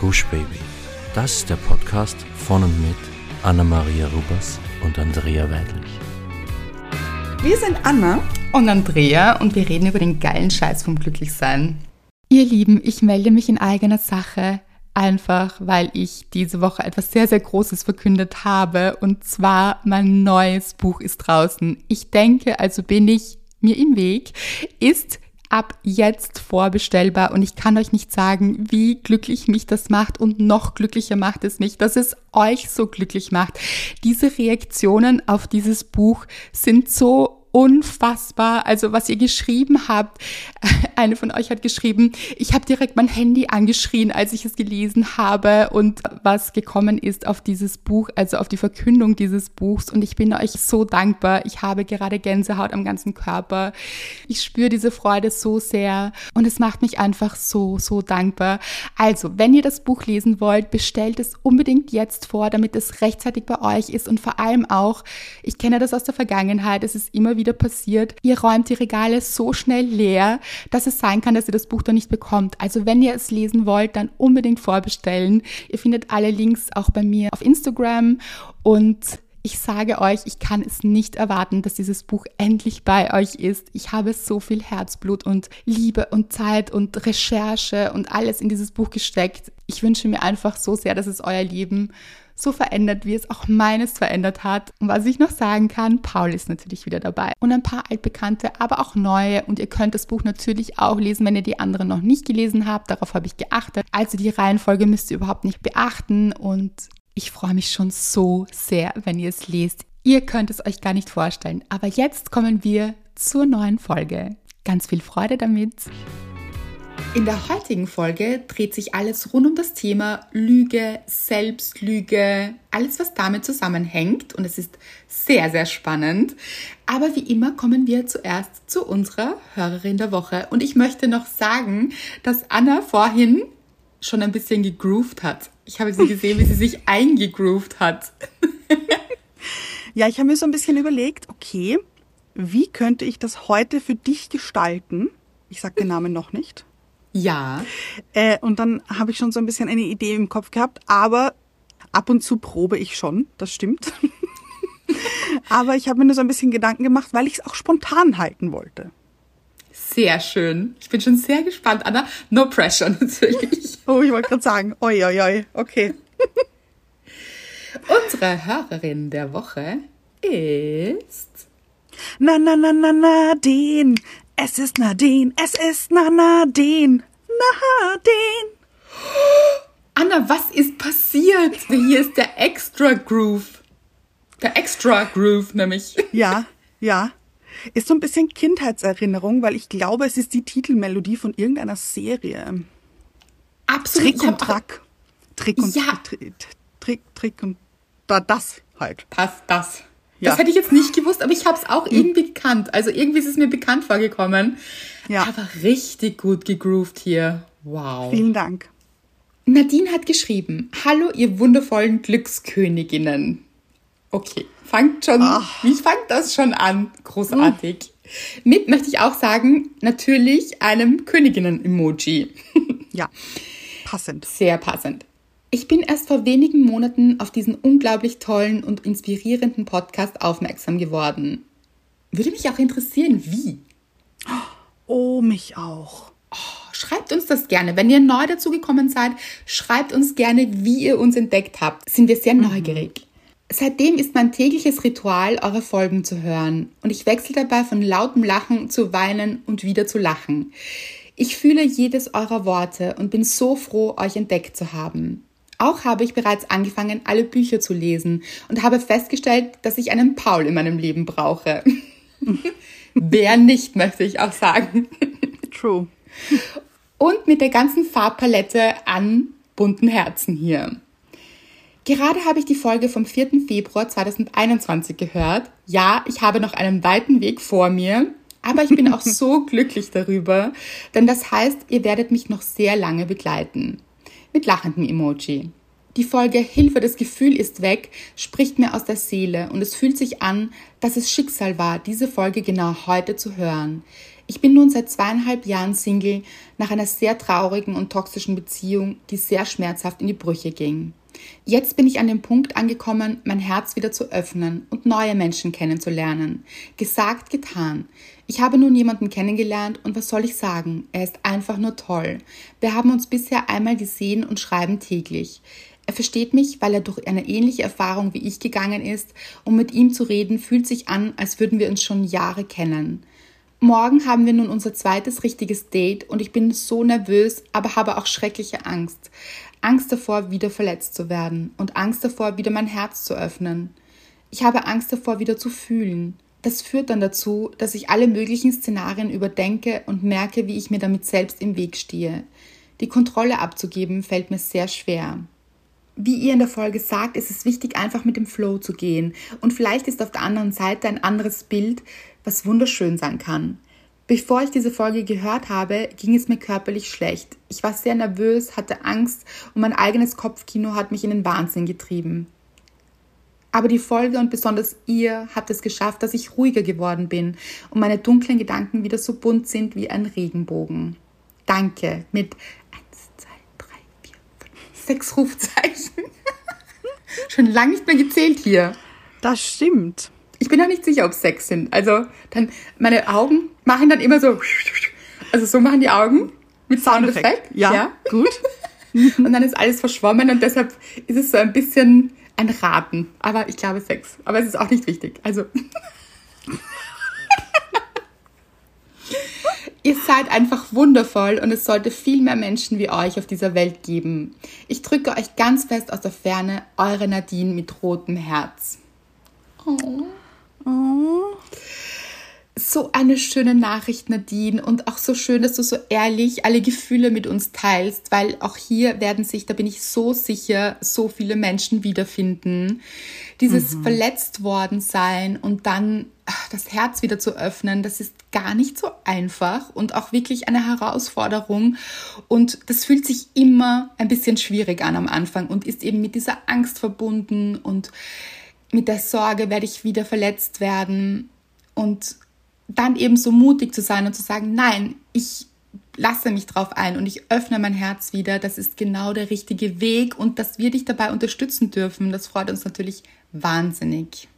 Gush Baby. Das ist der Podcast von und mit Anna-Maria Rubers und Andrea Weidlich. Wir sind Anna und Andrea und wir reden über den geilen Scheiß vom Glücklichsein. Ihr Lieben, ich melde mich in eigener Sache, einfach weil ich diese Woche etwas sehr, sehr Großes verkündet habe und zwar mein neues Buch ist draußen. Ich denke, also bin ich mir im Weg, ist ab jetzt vorbestellbar und ich kann euch nicht sagen, wie glücklich mich das macht und noch glücklicher macht es mich, dass es euch so glücklich macht. Diese Reaktionen auf dieses Buch sind so unfassbar. Also was ihr geschrieben habt, eine von euch hat geschrieben, ich habe direkt mein Handy angeschrien, als ich es gelesen habe und was gekommen ist auf dieses Buch, also auf die Verkündung dieses Buchs. Und ich bin euch so dankbar. Ich habe gerade Gänsehaut am ganzen Körper. Ich spüre diese Freude so sehr und es macht mich einfach so, so dankbar. Also, wenn ihr das Buch lesen wollt, bestellt es unbedingt jetzt vor, damit es rechtzeitig bei euch ist und vor allem auch, ich kenne das aus der Vergangenheit, es ist immer wieder passiert. Ihr räumt die Regale so schnell leer, dass es sein kann, dass ihr das Buch dann nicht bekommt. Also wenn ihr es lesen wollt, dann unbedingt vorbestellen. Ihr findet alle Links auch bei mir auf Instagram und ich sage euch, ich kann es nicht erwarten, dass dieses Buch endlich bei euch ist. Ich habe so viel Herzblut und Liebe und Zeit und Recherche und alles in dieses Buch gesteckt. Ich wünsche mir einfach so sehr, dass es euer Leben so verändert, wie es auch meines verändert hat. Und was ich noch sagen kann, Paul ist natürlich wieder dabei. Und ein paar altbekannte, aber auch neue. Und ihr könnt das Buch natürlich auch lesen, wenn ihr die anderen noch nicht gelesen habt. Darauf habe ich geachtet. Also die Reihenfolge müsst ihr überhaupt nicht beachten. Und ich freue mich schon so sehr, wenn ihr es lest. Ihr könnt es euch gar nicht vorstellen. Aber jetzt kommen wir zur neuen Folge. Ganz viel Freude damit. In der heutigen Folge dreht sich alles rund um das Thema Lüge, Selbstlüge, alles, was damit zusammenhängt. Und es ist sehr, sehr spannend. Aber wie immer kommen wir zuerst zu unserer Hörerin der Woche. Und ich möchte noch sagen, dass Anna vorhin schon ein bisschen gegroovt hat. Ich habe sie gesehen, wie sie sich eingegroovt hat. ja, ich habe mir so ein bisschen überlegt, okay, wie könnte ich das heute für dich gestalten? Ich sage den Namen noch nicht. Ja. Äh, und dann habe ich schon so ein bisschen eine Idee im Kopf gehabt, aber ab und zu probe ich schon, das stimmt. aber ich habe mir nur so ein bisschen Gedanken gemacht, weil ich es auch spontan halten wollte. Sehr schön. Ich bin schon sehr gespannt, Anna. No pressure natürlich. oh, ich wollte gerade sagen, oi, oi, oi, okay. Unsere Hörerin der Woche ist... Na, na, na, na, na, den. Es ist Nadine, es ist na Nadine, Nadine. Anna, was ist passiert? Hier ist der Extra Groove. Der Extra Groove nämlich. Ja, ja. Ist so ein bisschen Kindheitserinnerung, weil ich glaube, es ist die Titelmelodie von irgendeiner Serie. Absolut. Trick und Track. Trick und ja. Trick, Trick, Trick und da das halt. Passt das. Ja. Das hätte ich jetzt nicht gewusst, aber ich habe es auch mhm. irgendwie gekannt. Also irgendwie ist es mir bekannt vorgekommen. Ja. Aber richtig gut gegroovt hier. Wow. Vielen Dank. Nadine hat geschrieben, hallo ihr wundervollen Glücksköniginnen. Okay, fangt schon, Ach. wie fängt das schon an? Großartig. Mhm. Mit möchte ich auch sagen, natürlich einem Königinnen-Emoji. ja, passend. Sehr passend. Ich bin erst vor wenigen Monaten auf diesen unglaublich tollen und inspirierenden Podcast aufmerksam geworden. Würde mich auch interessieren, wie. Oh, mich auch. Oh, schreibt uns das gerne. Wenn ihr neu dazugekommen seid, schreibt uns gerne, wie ihr uns entdeckt habt. Sind wir sehr mhm. neugierig. Seitdem ist mein tägliches Ritual, eure Folgen zu hören. Und ich wechsle dabei von lautem Lachen zu weinen und wieder zu lachen. Ich fühle jedes eurer Worte und bin so froh, euch entdeckt zu haben. Auch habe ich bereits angefangen, alle Bücher zu lesen und habe festgestellt, dass ich einen Paul in meinem Leben brauche. Wer nicht, möchte ich auch sagen. True. Und mit der ganzen Farbpalette an bunten Herzen hier. Gerade habe ich die Folge vom 4. Februar 2021 gehört. Ja, ich habe noch einen weiten Weg vor mir, aber ich bin auch so glücklich darüber, denn das heißt, ihr werdet mich noch sehr lange begleiten mit lachendem Emoji. Die Folge Hilfe, das Gefühl ist weg spricht mir aus der Seele und es fühlt sich an, dass es Schicksal war, diese Folge genau heute zu hören. Ich bin nun seit zweieinhalb Jahren Single nach einer sehr traurigen und toxischen Beziehung, die sehr schmerzhaft in die Brüche ging. Jetzt bin ich an dem Punkt angekommen, mein Herz wieder zu öffnen und neue Menschen kennenzulernen. Gesagt, getan. Ich habe nun jemanden kennengelernt und was soll ich sagen? Er ist einfach nur toll. Wir haben uns bisher einmal gesehen und schreiben täglich. Er versteht mich, weil er durch eine ähnliche Erfahrung wie ich gegangen ist und mit ihm zu reden fühlt sich an, als würden wir uns schon Jahre kennen. Morgen haben wir nun unser zweites richtiges Date und ich bin so nervös, aber habe auch schreckliche Angst. Angst davor, wieder verletzt zu werden und Angst davor, wieder mein Herz zu öffnen. Ich habe Angst davor, wieder zu fühlen. Das führt dann dazu, dass ich alle möglichen Szenarien überdenke und merke, wie ich mir damit selbst im Weg stehe. Die Kontrolle abzugeben fällt mir sehr schwer. Wie ihr in der Folge sagt, ist es wichtig, einfach mit dem Flow zu gehen. Und vielleicht ist auf der anderen Seite ein anderes Bild, was wunderschön sein kann. Bevor ich diese Folge gehört habe, ging es mir körperlich schlecht. Ich war sehr nervös, hatte Angst und mein eigenes Kopfkino hat mich in den Wahnsinn getrieben. Aber die Folge und besonders ihr habt es geschafft, dass ich ruhiger geworden bin und meine dunklen Gedanken wieder so bunt sind wie ein Regenbogen. Danke mit 1, 2, 3, 4, 5, 6 Rufzeichen. Schon lange nicht mehr gezählt hier. Das stimmt. Ich bin auch nicht sicher, ob es sechs sind. Also dann, meine Augen machen dann immer so, also so machen die Augen mit Soundeffekt. Ja, ja, gut. Und dann ist alles verschwommen und deshalb ist es so ein bisschen ein Raten. Aber ich glaube sechs. Aber es ist auch nicht wichtig. Also. Ihr seid einfach wundervoll und es sollte viel mehr Menschen wie euch auf dieser Welt geben. Ich drücke euch ganz fest aus der Ferne, eure Nadine mit rotem Herz. Oh. Oh. So eine schöne Nachricht, Nadine. Und auch so schön, dass du so ehrlich alle Gefühle mit uns teilst, weil auch hier werden sich, da bin ich so sicher, so viele Menschen wiederfinden. Dieses mhm. verletzt worden sein und dann das Herz wieder zu öffnen, das ist gar nicht so einfach und auch wirklich eine Herausforderung. Und das fühlt sich immer ein bisschen schwierig an am Anfang und ist eben mit dieser Angst verbunden und mit der Sorge, werde ich wieder verletzt werden und dann eben so mutig zu sein und zu sagen, nein, ich lasse mich drauf ein und ich öffne mein Herz wieder. Das ist genau der richtige Weg und dass wir dich dabei unterstützen dürfen, das freut uns natürlich wahnsinnig.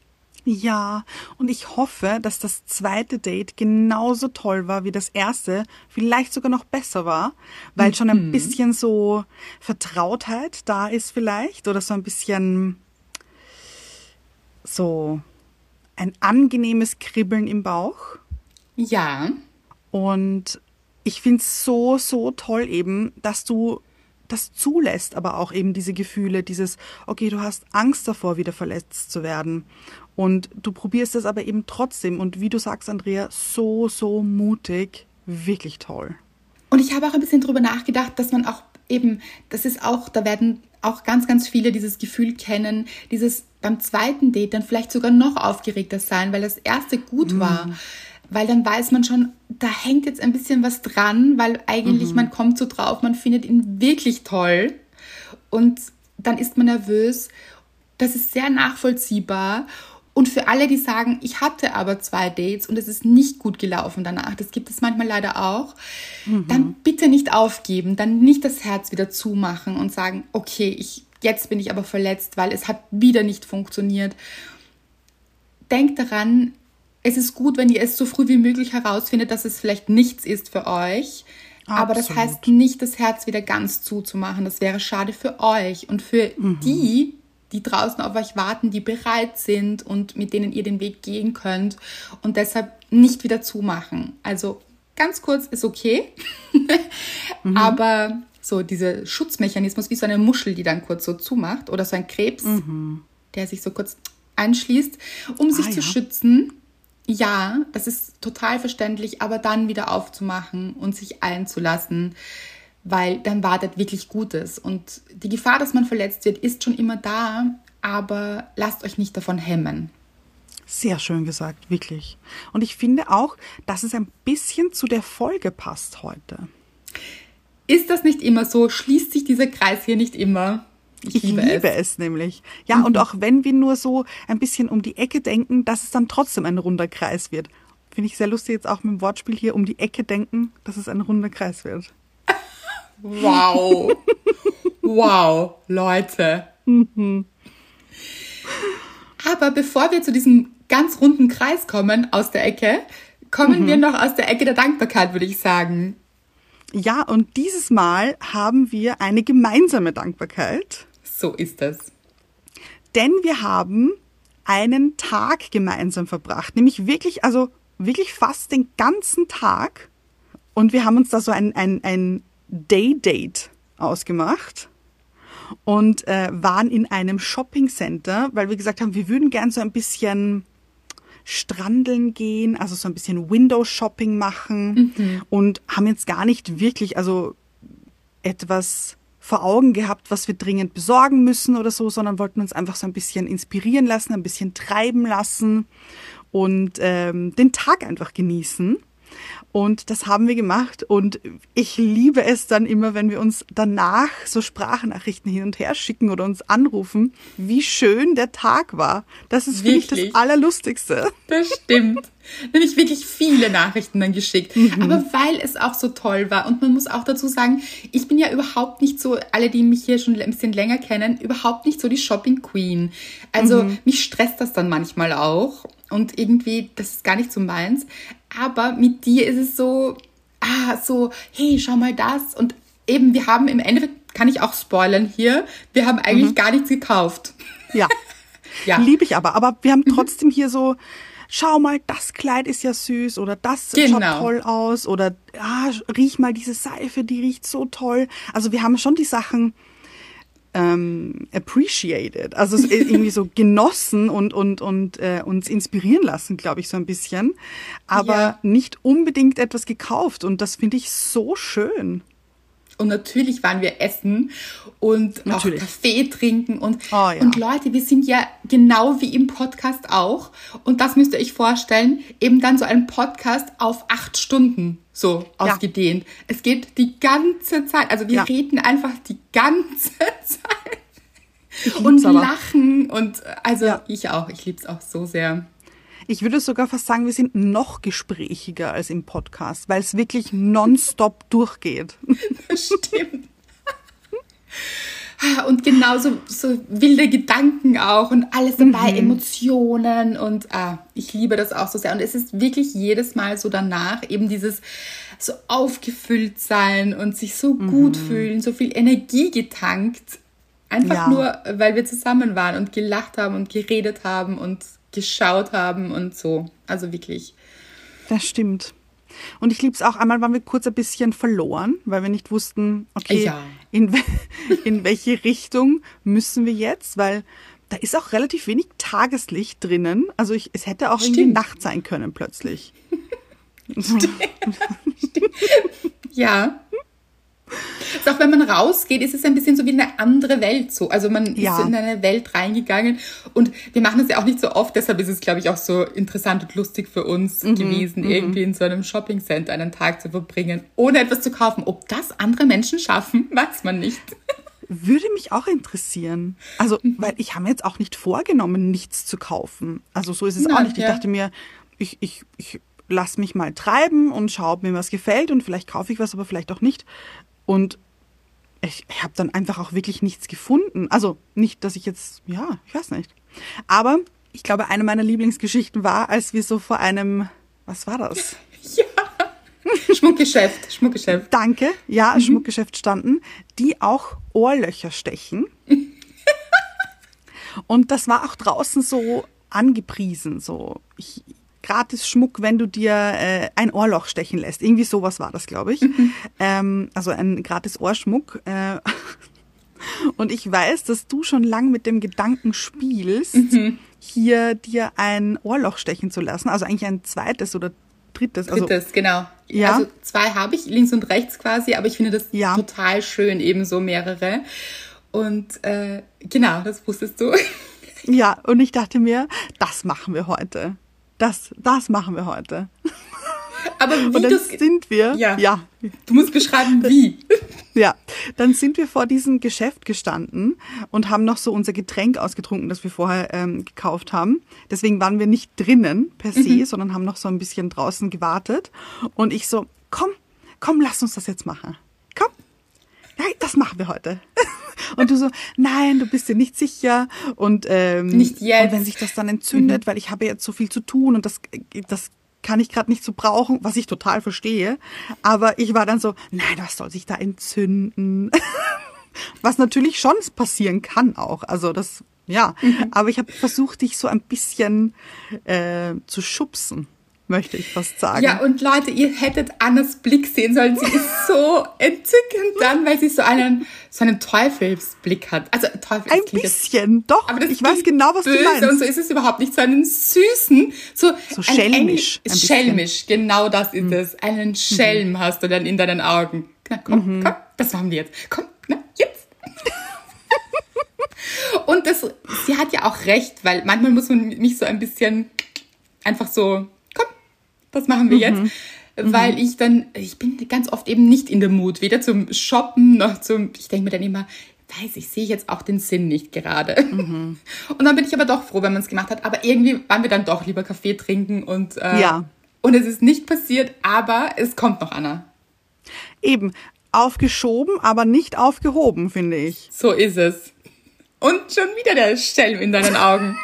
Ja, und ich hoffe, dass das zweite Date genauso toll war wie das erste, vielleicht sogar noch besser war, weil mhm. schon ein mhm. bisschen so Vertrautheit da ist vielleicht oder so ein bisschen so ein angenehmes Kribbeln im Bauch. Ja. Und ich finde es so, so toll eben, dass du das zulässt, aber auch eben diese Gefühle, dieses, okay, du hast Angst davor, wieder verletzt zu werden. Und du probierst es aber eben trotzdem. Und wie du sagst, Andrea, so, so mutig, wirklich toll. Und ich habe auch ein bisschen drüber nachgedacht, dass man auch eben, das ist auch, da werden auch ganz, ganz viele dieses Gefühl kennen, dieses beim zweiten Date dann vielleicht sogar noch aufgeregter sein, weil das erste gut mm. war. Weil dann weiß man schon, da hängt jetzt ein bisschen was dran, weil eigentlich mhm. man kommt so drauf, man findet ihn wirklich toll und dann ist man nervös. Das ist sehr nachvollziehbar. Und für alle, die sagen, ich hatte aber zwei Dates und es ist nicht gut gelaufen danach, das gibt es manchmal leider auch, mhm. dann bitte nicht aufgeben, dann nicht das Herz wieder zumachen und sagen, okay, ich, jetzt bin ich aber verletzt, weil es hat wieder nicht funktioniert. Denkt daran, es ist gut, wenn ihr es so früh wie möglich herausfindet, dass es vielleicht nichts ist für euch. Absolut. Aber das heißt nicht, das Herz wieder ganz zuzumachen. Das wäre schade für euch und für mhm. die, die draußen auf euch warten, die bereit sind und mit denen ihr den Weg gehen könnt und deshalb nicht wieder zumachen. Also ganz kurz ist okay, mhm. aber so dieser Schutzmechanismus wie so eine Muschel, die dann kurz so zumacht oder so ein Krebs, mhm. der sich so kurz einschließt, um sich ah, zu ja. schützen. Ja, das ist total verständlich, aber dann wieder aufzumachen und sich einzulassen, weil dann wartet wirklich Gutes. Und die Gefahr, dass man verletzt wird, ist schon immer da, aber lasst euch nicht davon hemmen. Sehr schön gesagt, wirklich. Und ich finde auch, dass es ein bisschen zu der Folge passt heute. Ist das nicht immer so? Schließt sich dieser Kreis hier nicht immer? Ich, ich liebe, liebe es. es. nämlich. Ja, mhm. und auch wenn wir nur so ein bisschen um die Ecke denken, dass es dann trotzdem ein runder Kreis wird. finde ich sehr lustig jetzt auch mit dem Wortspiel hier um die Ecke denken, dass es ein runder Kreis wird. Wow. wow, Leute. Aber bevor wir zu diesem ganz runden Kreis kommen aus der Ecke, kommen wir noch aus der Ecke der Dankbarkeit, würde ich sagen. Ja, und dieses Mal haben wir eine gemeinsame Dankbarkeit, So ist das. denn wir haben einen Tag gemeinsam verbracht, nämlich wirklich, also wirklich fast den ganzen Tag. Und wir haben uns da so ein, ein, ein Day-Date ausgemacht und äh, waren in einem Shopping Center, weil wir gesagt haben, wir würden gern so ein bisschen strandeln gehen, also so ein bisschen Window Shopping machen und haben jetzt gar nicht wirklich, also etwas vor Augen gehabt, was wir dringend besorgen müssen oder so, sondern wollten uns einfach so ein bisschen inspirieren lassen, ein bisschen treiben lassen und ähm, den Tag einfach genießen. Und das haben wir gemacht und ich liebe es dann immer, wenn wir uns danach so Sprachnachrichten hin und her schicken oder uns anrufen, wie schön der Tag war. Das ist wirklich das? Allerlustigste. Das stimmt. Nämlich wirklich viele Nachrichten dann geschickt. Aber weil es auch so toll war. Und man muss auch dazu sagen, ich bin ja überhaupt nicht so, alle, die mich hier schon ein bisschen länger kennen, überhaupt nicht so die Shopping Queen. Also mich stresst das dann manchmal auch. Und irgendwie, das ist gar nicht so meins. Aber mit dir ist es so, ah, so, hey, schau mal das. Und eben, wir haben im Endeffekt, kann ich auch spoilern hier, wir haben eigentlich gar nichts gekauft. Ja. Ja. Liebe ich aber. Aber wir haben trotzdem hier so, schau mal, das Kleid ist ja süß oder das Genau. schaut toll aus oder ah, riech mal diese Seife, die riecht so toll. Also wir haben schon die Sachen ähm, appreciated, also irgendwie so genossen und und und äh, uns inspirieren lassen, glaube ich so ein bisschen, aber Ja. nicht unbedingt etwas gekauft und das finde ich so schön. Und natürlich waren wir essen und Natürlich. auch Kaffee trinken und, Oh ja. und Leute, wir sind ja genau wie im Podcast auch. Und das müsst ihr euch vorstellen, eben dann so ein Podcast auf acht Stunden so Ja. ausgedehnt. Es geht die ganze Zeit, also wir Ja. reden einfach die ganze Zeit und aber. lachen und äh, also Ja. ich auch, ich lieb's auch so sehr. Ich würde sogar fast sagen, wir sind noch gesprächiger als im Podcast, weil es wirklich nonstop durchgeht. Stimmt. Und genauso so wilde Gedanken auch und alles dabei, Emotionen und ah, ich liebe das auch so sehr. Und es ist wirklich jedes Mal so danach eben dieses so aufgefüllt sein und sich so gut fühlen, so viel Energie getankt. Einfach Ja. nur, weil wir zusammen waren und gelacht haben und geredet haben und geschaut haben und so. Also wirklich. Das stimmt. Und ich liebe es auch, einmal waren wir kurz ein bisschen verloren, weil wir nicht wussten, okay, Ja. in, we- in welche Richtung müssen wir jetzt, weil da ist auch relativ wenig Tageslicht drinnen. Also ich, es hätte auch irgendwie Stimmt. Nacht sein können plötzlich. Ja. Ist auch wenn man rausgeht, ist es ein bisschen so wie eine andere Welt so. Also man Ja. ist in eine Welt reingegangen und wir machen das ja auch nicht so oft, deshalb ist es, glaube ich, auch so interessant und lustig für uns Mhm, gewesen, irgendwie in so einem Shoppingcenter einen Tag zu verbringen, ohne etwas zu kaufen. Ob das andere Menschen schaffen, weiß man nicht. Würde mich auch interessieren. Also, weil ich habe mir jetzt auch nicht vorgenommen, nichts zu kaufen. Also so ist es auch Nein, nicht. Ich ja. dachte mir, ich, ich, ich lass mich mal treiben und schaue, ob mir was gefällt und vielleicht kaufe ich was, aber vielleicht auch nicht. Und ich, habe dann einfach auch wirklich nichts gefunden. Also nicht, dass ich jetzt, ja, ich weiß nicht. Aber ich glaube, eine meiner Lieblingsgeschichten war, als wir so vor einem, was war das? Schmuckgeschäft, Schmuckgeschäft. Danke, ja, Schmuckgeschäft standen, die auch Ohrlöcher stechen. Und das war auch draußen so angepriesen, so ich, gratis Schmuck, wenn du dir äh, ein Ohrloch stechen lässt. Irgendwie sowas war das, glaube ich. Ähm, also ein gratis Ohrschmuck. Äh, und ich weiß, dass du schon lang mit dem Gedanken spielst, hier dir ein Ohrloch stechen zu lassen. Also eigentlich ein zweites oder drittes. Also, Drittes, genau. Ja. Also zwei habe ich, links und rechts quasi, aber ich finde das Ja. total schön, eben so mehrere. Und äh, genau, das wusstest du. Ja, und ich dachte mir, das machen wir heute. Das, das machen wir heute. Aber wie Und dann du sind wir. Ja. ja. Du musst beschreiben, wie. Ja, dann sind wir vor diesem Geschäft gestanden und haben noch so unser Getränk ausgetrunken, das wir vorher ähm, gekauft haben. Deswegen waren wir nicht drinnen per se, mhm. sondern haben noch so ein bisschen draußen gewartet. Und ich so, komm, komm, lass uns das jetzt machen. Komm, nein, das machen wir heute. Und du so, nein, du bist dir nicht sicher und ähm, nicht jetzt. Und wenn sich das dann entzündet, mhm. weil ich habe jetzt so viel zu tun und das das kann ich gerade nicht so brauchen, was ich total verstehe. Aber ich war dann so, nein, was soll sich da entzünden? was natürlich schon passieren kann auch. Also das, ja. Mhm. Aber ich habe versucht, dich so ein bisschen äh, zu schubsen möchte ich fast sagen. Ja, und Leute, ihr hättet Annas Blick sehen sollen. Sie ist so entzückend dann, weil sie so einen, so einen Teufelsblick hat. Also Teufel, Ein bisschen, jetzt, doch. Aber ich weiß genau, was du meinst. Und so ist es überhaupt nicht. So einen süßen, so, so schelmisch. Ein, schelmisch, genau das ist mhm. es. Einen mhm. Schelm mhm. hast du dann in deinen Augen. Na, komm, mhm. komm, das machen wir jetzt. Komm, na, jetzt. und das, sie hat ja auch recht, weil manchmal muss man mich so ein bisschen einfach so das machen wir mhm. jetzt. Weil mhm. ich dann, ich bin ganz oft eben nicht in der Mut, weder zum Shoppen noch zum, ich denke mir dann immer, weiß ich, sehe jetzt auch den Sinn nicht gerade. Mhm. Und dann bin ich aber doch froh, wenn man es gemacht hat. Aber irgendwie waren wir dann doch lieber Kaffee trinken und, äh, ja. und es ist nicht passiert, aber es kommt noch, Anna. Eben, aufgeschoben, aber nicht aufgehoben, finde ich. So ist es. Und schon wieder der Schelm in deinen Augen.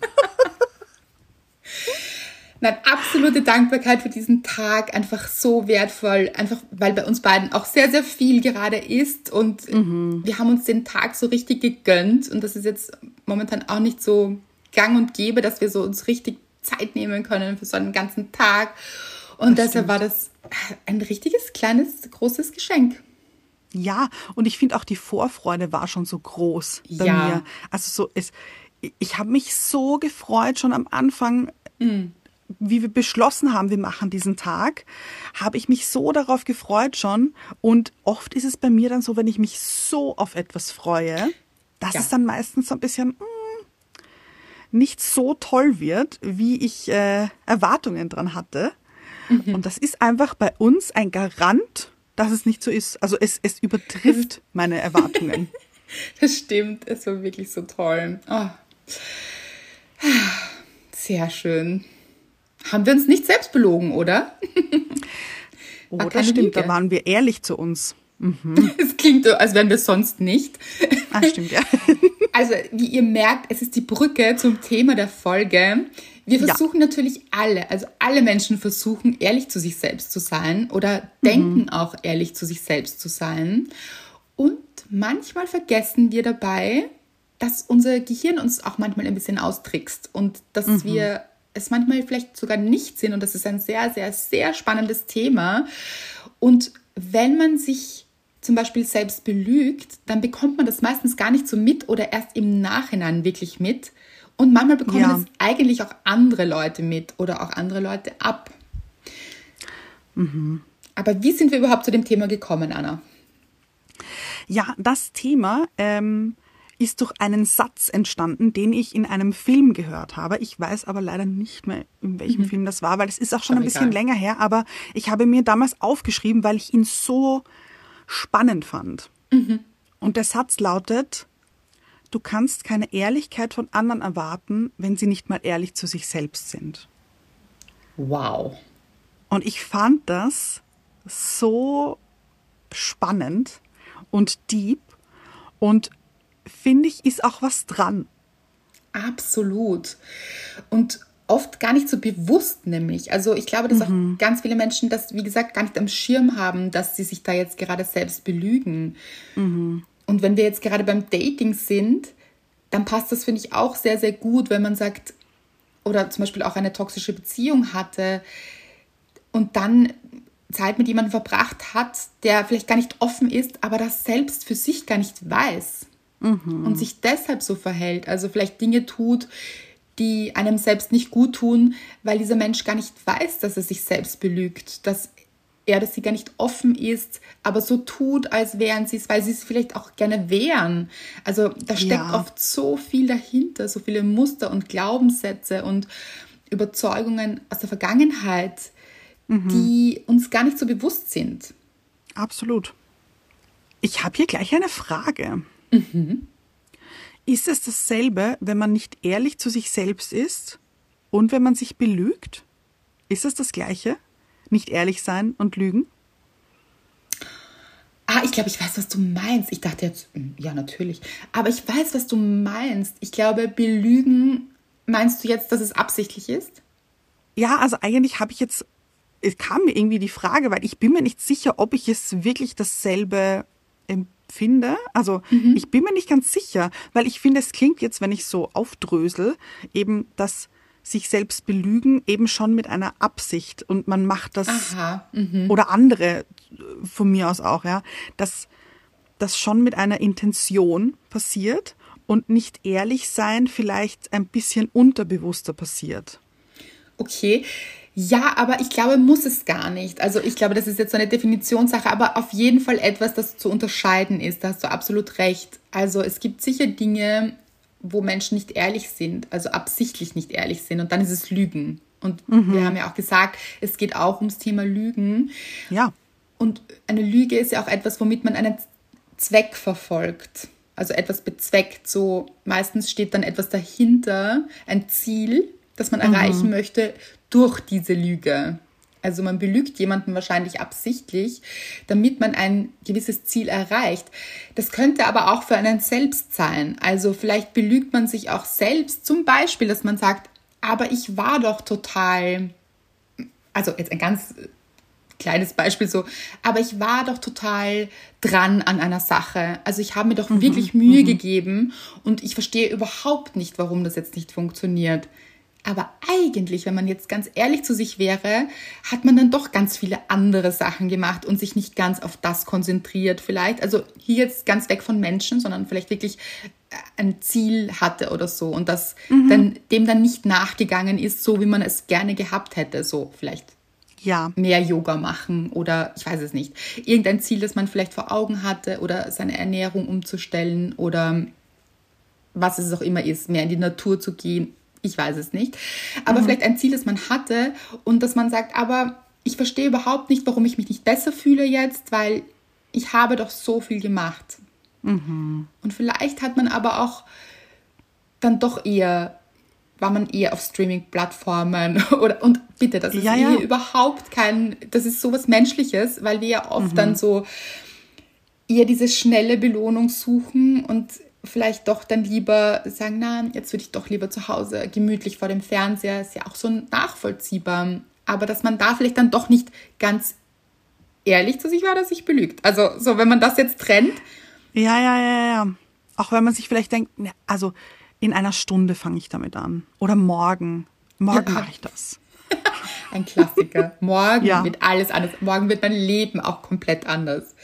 Nein, absolute Dankbarkeit für diesen Tag, einfach so wertvoll, einfach weil bei uns beiden auch sehr, sehr viel gerade ist und mhm. wir haben uns den Tag so richtig gegönnt und das ist jetzt momentan auch nicht so gang und gäbe, dass wir so uns richtig Zeit nehmen können für so einen ganzen Tag und das deshalb stimmt. war das ein richtiges kleines, großes Geschenk. Ja, und ich finde auch die Vorfreude war schon so groß bei ja. mir. Also so ist, ich habe mich so gefreut schon am Anfang. Mhm wie wir beschlossen haben, wir machen diesen Tag, habe ich mich so darauf gefreut schon. Und oft ist es bei mir dann so, wenn ich mich so auf etwas freue, dass ja. es dann meistens so ein bisschen mh, hm, nicht so toll wird, wie ich äh, Erwartungen dran hatte. Mhm. Und das ist einfach bei uns ein Garant, dass es nicht so ist. Also es, es übertrifft meine Erwartungen. das stimmt, es war wirklich so toll. Oh. Sehr schön. Haben wir uns nicht selbst belogen, oder? oh, das stimmt, Lüge. da waren wir ehrlich zu uns. Mhm. Es klingt als wären wir sonst nicht. Ah, stimmt, ja. Also, wie ihr merkt, es ist die Brücke zum Thema der Folge. Wir versuchen ja. natürlich alle, also alle Menschen versuchen, ehrlich zu sich selbst zu sein oder mhm. denken auch ehrlich zu sich selbst zu sein. Und manchmal vergessen wir dabei, dass unser Gehirn uns auch manchmal ein bisschen austrickst und dass mhm. wir es manchmal vielleicht sogar nicht sind. Und das ist ein sehr, sehr, sehr spannendes Thema. Und wenn man sich zum Beispiel selbst belügt, dann bekommt man das meistens gar nicht so mit oder erst im Nachhinein wirklich mit. Und manchmal bekommen ja. es eigentlich auch andere Leute mit oder auch andere Leute ab. Mhm. Aber wie sind wir überhaupt zu dem Thema gekommen, Anna? Ja, das Thema ähm, ist durch einen Satz entstanden, den ich in einem Film gehört habe. Ich weiß aber leider nicht mehr, in welchem mhm. Film das war, weil es ist auch schon ein bisschen egal. länger her, aber ich habe mir damals aufgeschrieben, weil ich ihn so spannend fand. Mhm. Und der Satz lautet, du kannst keine Ehrlichkeit von anderen erwarten, wenn sie nicht mal ehrlich zu sich selbst sind. Wow. Und ich fand das so spannend und deep und finde ich, ist auch was dran. Absolut. Und oft gar nicht so bewusst nämlich. Also ich glaube, dass mhm. auch ganz viele Menschen das, wie gesagt, gar nicht am Schirm haben, dass sie sich da jetzt gerade selbst belügen. Mhm. Und wenn wir jetzt gerade beim Dating sind, dann passt das, finde ich, auch sehr, sehr gut, wenn man sagt, oder zum Beispiel auch eine toxische Beziehung hatte und dann Zeit mit jemandem verbracht hat, der vielleicht gar nicht offen ist, aber das selbst für sich gar nicht weiß mhm. und sich deshalb so verhält. Also vielleicht Dinge tut, die einem selbst nicht gut tun, weil dieser Mensch gar nicht weiß, dass er sich selbst belügt, dass er, dass sie gar nicht offen ist, aber so tut, als wären sie es, weil sie es vielleicht auch gerne wären. Also da steckt ja. oft so viel dahinter, so viele Muster und Glaubenssätze und Überzeugungen aus der Vergangenheit, mhm. die uns gar nicht so bewusst sind. Absolut. Ich habe hier gleich eine Frage. Ist es dasselbe, wenn man nicht ehrlich zu sich selbst ist und wenn man sich belügt? Ist es das gleiche? Nicht ehrlich sein und lügen? Ah, ich glaube, ich weiß, was du meinst. Ich dachte jetzt, hm, ja, natürlich. Aber ich weiß, was du meinst. Ich glaube, belügen, meinst du jetzt, dass es absichtlich ist? Ja, also eigentlich habe ich jetzt, es kam mir irgendwie die Frage, weil ich bin mir nicht sicher, ob ich es wirklich dasselbe empfinde. Also ich bin mir nicht ganz sicher, weil ich finde, es klingt jetzt, wenn ich so aufdrösel, eben das sich selbst belügen eben schon mit einer Absicht und man macht das Aha. Mhm. oder andere äh, von mir aus auch, ja, dass das schon mit einer Intention passiert und nicht ehrlich sein vielleicht ein bisschen unterbewusster passiert. Okay. Ja, aber ich glaube, muss es gar nicht. Also ich glaube, das ist jetzt so eine Definitionssache, aber auf jeden Fall etwas, das zu unterscheiden ist. Da hast du absolut recht. Also es gibt sicher Dinge, wo Menschen nicht ehrlich sind, also absichtlich nicht ehrlich sind und dann ist es Lügen. Und wir haben ja auch gesagt, es geht auch ums Thema Lügen. Ja, Und eine Lüge ist ja auch etwas, womit man einen Zweck verfolgt. Also etwas bezweckt. So meistens steht dann etwas dahinter, ein Ziel, das man erreichen möchte durch diese Lüge. Also man belügt jemanden wahrscheinlich absichtlich, damit man ein gewisses Ziel erreicht. Das könnte aber auch für einen selbst sein. Also vielleicht belügt man sich auch selbst. Zum Beispiel, dass man sagt, aber ich war doch total also jetzt ein ganz kleines Beispiel so, aber ich war doch total dran an einer Sache. Also ich habe mir doch wirklich Mühe gegeben und ich verstehe überhaupt nicht, warum das jetzt nicht funktioniert. Aber eigentlich, wenn man jetzt ganz ehrlich zu sich wäre, hat man dann doch ganz viele andere Sachen gemacht und sich nicht ganz auf das konzentriert vielleicht. Also hier jetzt ganz weg von Menschen, sondern vielleicht wirklich äh, ein Ziel hatte oder so und das dann, dem dann nicht nachgegangen ist, so wie man es gerne gehabt hätte. So vielleicht ja, mehr Yoga machen oder ich weiß es nicht. Irgendein Ziel, das man vielleicht vor Augen hatte oder seine Ernährung umzustellen oder was es auch immer ist, mehr in die Natur zu gehen. Ich weiß es nicht. Aber vielleicht ein Ziel, das man hatte und dass man sagt, aber ich verstehe überhaupt nicht, warum ich mich nicht besser fühle jetzt, weil ich habe doch so viel gemacht. Und vielleicht hat man aber auch dann doch eher, war man eher auf Streaming-Plattformen oder und bitte, das ist Ja, hier ja. überhaupt kein, das ist sowas Menschliches, weil wir ja oft dann so eher diese schnelle Belohnung suchen und vielleicht doch dann lieber sagen, na, jetzt würde ich doch lieber zu Hause gemütlich vor dem Fernseher, ist ja auch so nachvollziehbar. Aber dass man da vielleicht dann doch nicht ganz ehrlich zu sich war, dass sich belügt. Also so, wenn man das jetzt trennt, ja, ja, ja, ja. Auch wenn man sich vielleicht denkt, also in einer Stunde fange ich damit an. Oder morgen. Morgen Ja. mache ich das. ein Klassiker. Morgen Ja. wird alles anders. Morgen wird mein Leben auch komplett anders.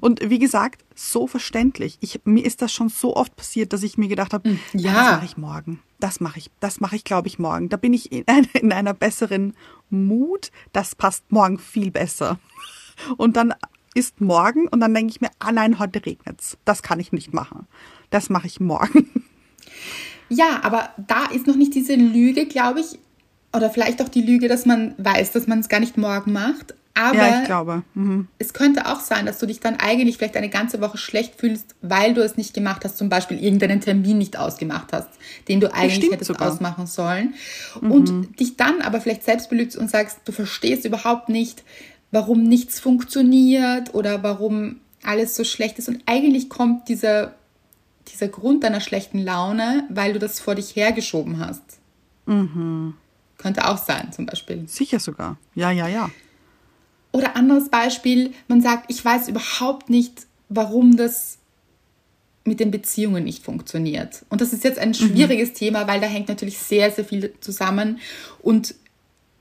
Und wie gesagt, so verständlich. Ich, mir ist das schon so oft passiert, dass ich mir gedacht habe, ja. das mache ich morgen. Das mache ich, das mache ich, glaube ich, morgen. Da bin ich in, in einer besseren Mut. Das passt morgen viel besser. Und dann ist morgen und dann denke ich mir, ah nein, heute regnet's. Das kann ich nicht machen. Das mache ich morgen. Ja, aber da ist noch nicht diese Lüge, glaube ich, oder vielleicht auch die Lüge, dass man weiß, dass man es gar nicht morgen macht. Aber Ja, ich glaube. Mhm. es könnte auch sein, dass du dich dann eigentlich vielleicht eine ganze Woche schlecht fühlst, weil du es nicht gemacht hast, zum Beispiel irgendeinen Termin nicht ausgemacht hast, den du eigentlich hättest sogar. ausmachen sollen. Und dich dann aber vielleicht selbst belügst und sagst, du verstehst überhaupt nicht, warum nichts funktioniert oder warum alles so schlecht ist. Und eigentlich kommt dieser, dieser Grund deiner schlechten Laune, weil du das vor dich hergeschoben hast. Könnte auch sein, zum Beispiel. Sicher sogar. Ja, ja, ja. Oder anderes Beispiel, man sagt, ich weiß überhaupt nicht, warum das mit den Beziehungen nicht funktioniert. Und das ist jetzt ein schwieriges Thema, weil da hängt natürlich sehr, sehr viel zusammen. Und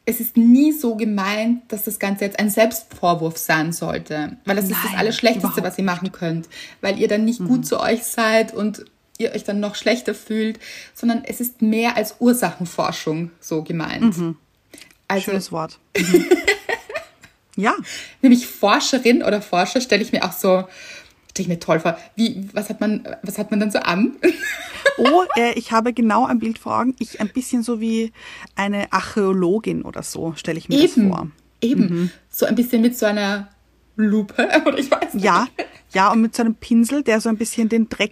es ist nie so gemeint, dass das Ganze jetzt ein Selbstvorwurf sein sollte. Weil das ist das Nein, Allerschlechteste, was ihr machen könnt. Weil ihr dann nicht gut zu euch seid und ihr euch dann noch schlechter fühlt, sondern es ist mehr als Ursachenforschung so gemeint. Also Schönes Wort. Mhm. ja. nämlich Forscherin oder Forscher stelle ich mir auch so, stelle ich mir toll vor. Wie, was hat man, was hat man dann so an? Oh, äh, ich habe genau ein Bild vor Augen. Ich ein bisschen so wie eine Archäologin oder so, stelle ich mir das Eben, vor. eben. So ein bisschen mit so einer Lupe oder ich weiß nicht. Ja, Ja, und mit so einem Pinsel, der so ein bisschen den Dreck